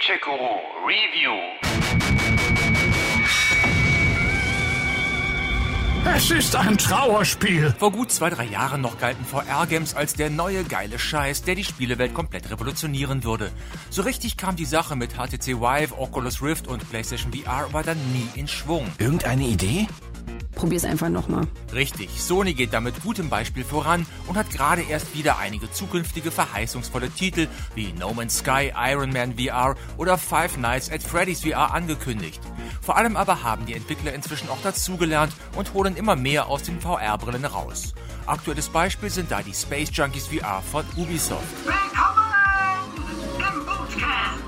Gamecheck Guru Review. Es ist ein Trauerspiel. Vor gut zwei, drei Jahren noch galten VR-Games als der neue geile Scheiß, der die Spielewelt komplett revolutionieren würde. So richtig kam die Sache mit HTC Vive, Oculus Rift und PlayStation VR aber dann nie in Schwung. Irgendeine Idee? Probier's einfach nochmal. Richtig, Sony geht damit gutem Beispiel voran und hat gerade erst wieder einige zukünftige verheißungsvolle Titel wie No Man's Sky, Iron Man VR oder Five Nights at Freddy's VR angekündigt. Vor allem aber haben die Entwickler inzwischen auch dazugelernt und holen immer mehr aus den VR-Brillen raus. Aktuelles Beispiel sind da die Space Junkies VR von Ubisoft.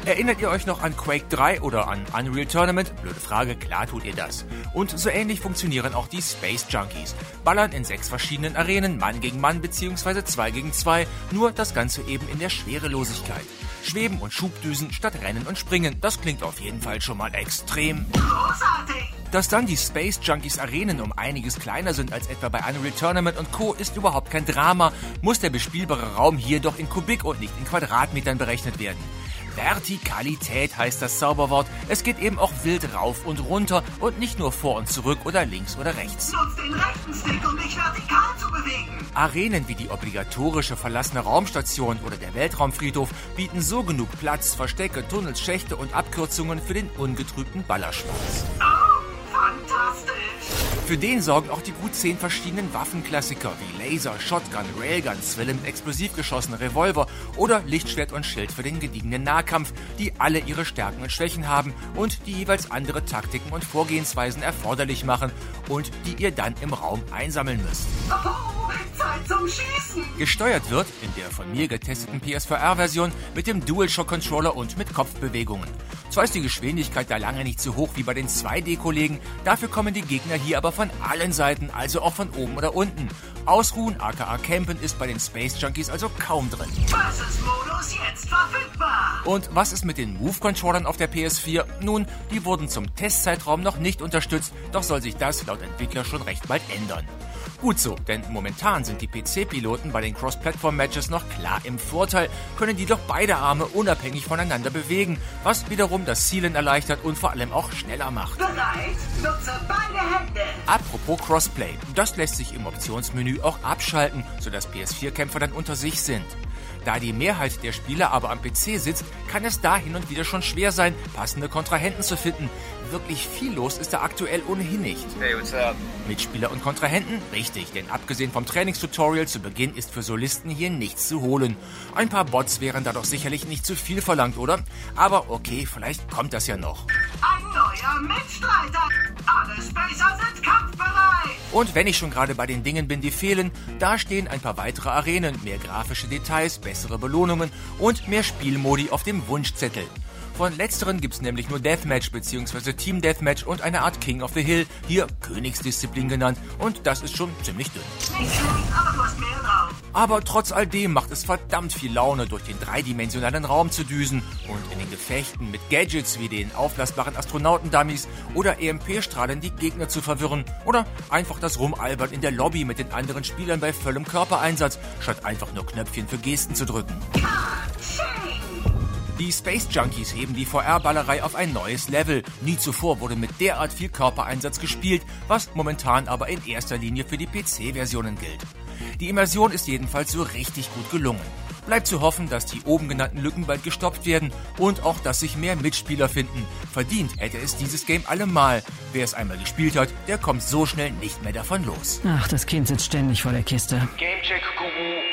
Erinnert ihr euch noch an Quake 3 oder an Unreal Tournament? Blöde Frage, klar tut ihr das. Und so ähnlich funktionieren auch die Space Junkies. Ballern in sechs verschiedenen Arenen, Mann gegen Mann bzw. 2 gegen 2, nur das Ganze eben in der Schwerelosigkeit. Schweben und Schubdüsen statt Rennen und Springen, das klingt auf jeden Fall schon mal extrem. Großartig. Dass dann die Space Junkies Arenen um einiges kleiner sind als etwa bei Unreal Tournament und Co. ist überhaupt kein Drama, muss der bespielbare Raum hier doch in Kubik und nicht in Quadratmetern berechnet werden. Vertikalität heißt das Zauberwort. Es geht eben auch wild rauf und runter und nicht nur vor und zurück oder links oder rechts. Nutzt den rechten Stick, um dich vertikal zu bewegen. Arenen wie die obligatorische verlassene Raumstation oder der Weltraumfriedhof bieten so genug Platz, Verstecke, Tunnels, Schächte und Abkürzungen für den ungetrübten Ballerspaß. Für den sorgen auch die gut zehn verschiedenen Waffenklassiker wie Laser, Shotgun, Railgun, Zwille mit explosiv geschossenen Revolver oder Lichtschwert und Schild für den gediegenen Nahkampf, die alle ihre Stärken und Schwächen haben und die jeweils andere Taktiken und Vorgehensweisen erforderlich machen und die ihr dann im Raum einsammeln müsst. Zeit zum Schießen. Gesteuert wird, in der von mir getesteten PSVR-Version, mit dem DualShock-Controller und mit Kopfbewegungen. Zwar ist die Geschwindigkeit da lange nicht so hoch wie bei den 2D-Kollegen, dafür kommen die Gegner hier aber von allen Seiten, also auch von oben oder unten. Ausruhen, aka Campen, ist bei den Space Junkies also kaum drin. Versus-Modus jetzt verfügbar. Und was ist mit den Move-Controllern auf der PS4? Nun, die wurden zum Testzeitraum noch nicht unterstützt, doch soll sich das laut Entwickler schon recht bald ändern. Gut so, denn momentan sind die PC-Piloten bei den Cross-Platform-Matches noch klar im Vorteil, können die doch beide Arme unabhängig voneinander bewegen, was wiederum das Zielen erleichtert und vor allem auch schneller macht. Bereit? Nutze beide Hände. Apropos Crossplay, das lässt sich im Optionsmenü auch abschalten, sodass PS4-Kämpfer dann unter sich sind. Da die Mehrheit der Spieler aber am PC sitzt, kann es da hin und wieder schon schwer sein, passende Kontrahenten zu finden. Wirklich viel los ist da aktuell ohnehin nicht. Hey, what's up? Mitspieler und Kontrahenten? Richtig, denn abgesehen vom Trainingstutorial zu Beginn ist für Solisten hier nichts zu holen. Ein paar Bots wären da doch sicherlich nicht zu viel verlangt, oder? Aber okay, vielleicht kommt das ja noch. Ein neuer Mitstreiter. Alle kampfbereit. Und wenn ich schon gerade bei den Dingen bin, die fehlen, da stehen ein paar weitere Arenen, mehr grafische Details, bessere Belohnungen und mehr Spielmodi auf dem Wunschzettel. Von letzteren gibt's nämlich nur Deathmatch bzw. Team Deathmatch und eine Art King of the Hill, hier Königsdisziplin genannt, und das ist schon ziemlich dünn. Aber trotz all dem macht es verdammt viel Laune, durch den dreidimensionalen Raum zu düsen und in den Gefechten mit Gadgets wie den aufblasbaren Astronautendummies oder EMP-Strahlen die Gegner zu verwirren oder einfach das Rumalbern in der Lobby mit den anderen Spielern bei vollem Körpereinsatz, statt einfach nur Knöpfchen für Gesten zu drücken. Die Space Junkies heben die VR-Ballerei auf ein neues Level. Nie zuvor wurde mit derart viel Körpereinsatz gespielt, was momentan aber in erster Linie für die PC-Versionen gilt. Die Immersion ist jedenfalls so richtig gut gelungen. Bleibt zu hoffen, dass die oben genannten Lücken bald gestoppt werden und auch, dass sich mehr Mitspieler finden. Verdient hätte es dieses Game allemal. Wer es einmal gespielt hat, der kommt so schnell nicht mehr davon los. Ach, das Kind sitzt ständig vor der Kiste. Gamecheck Guru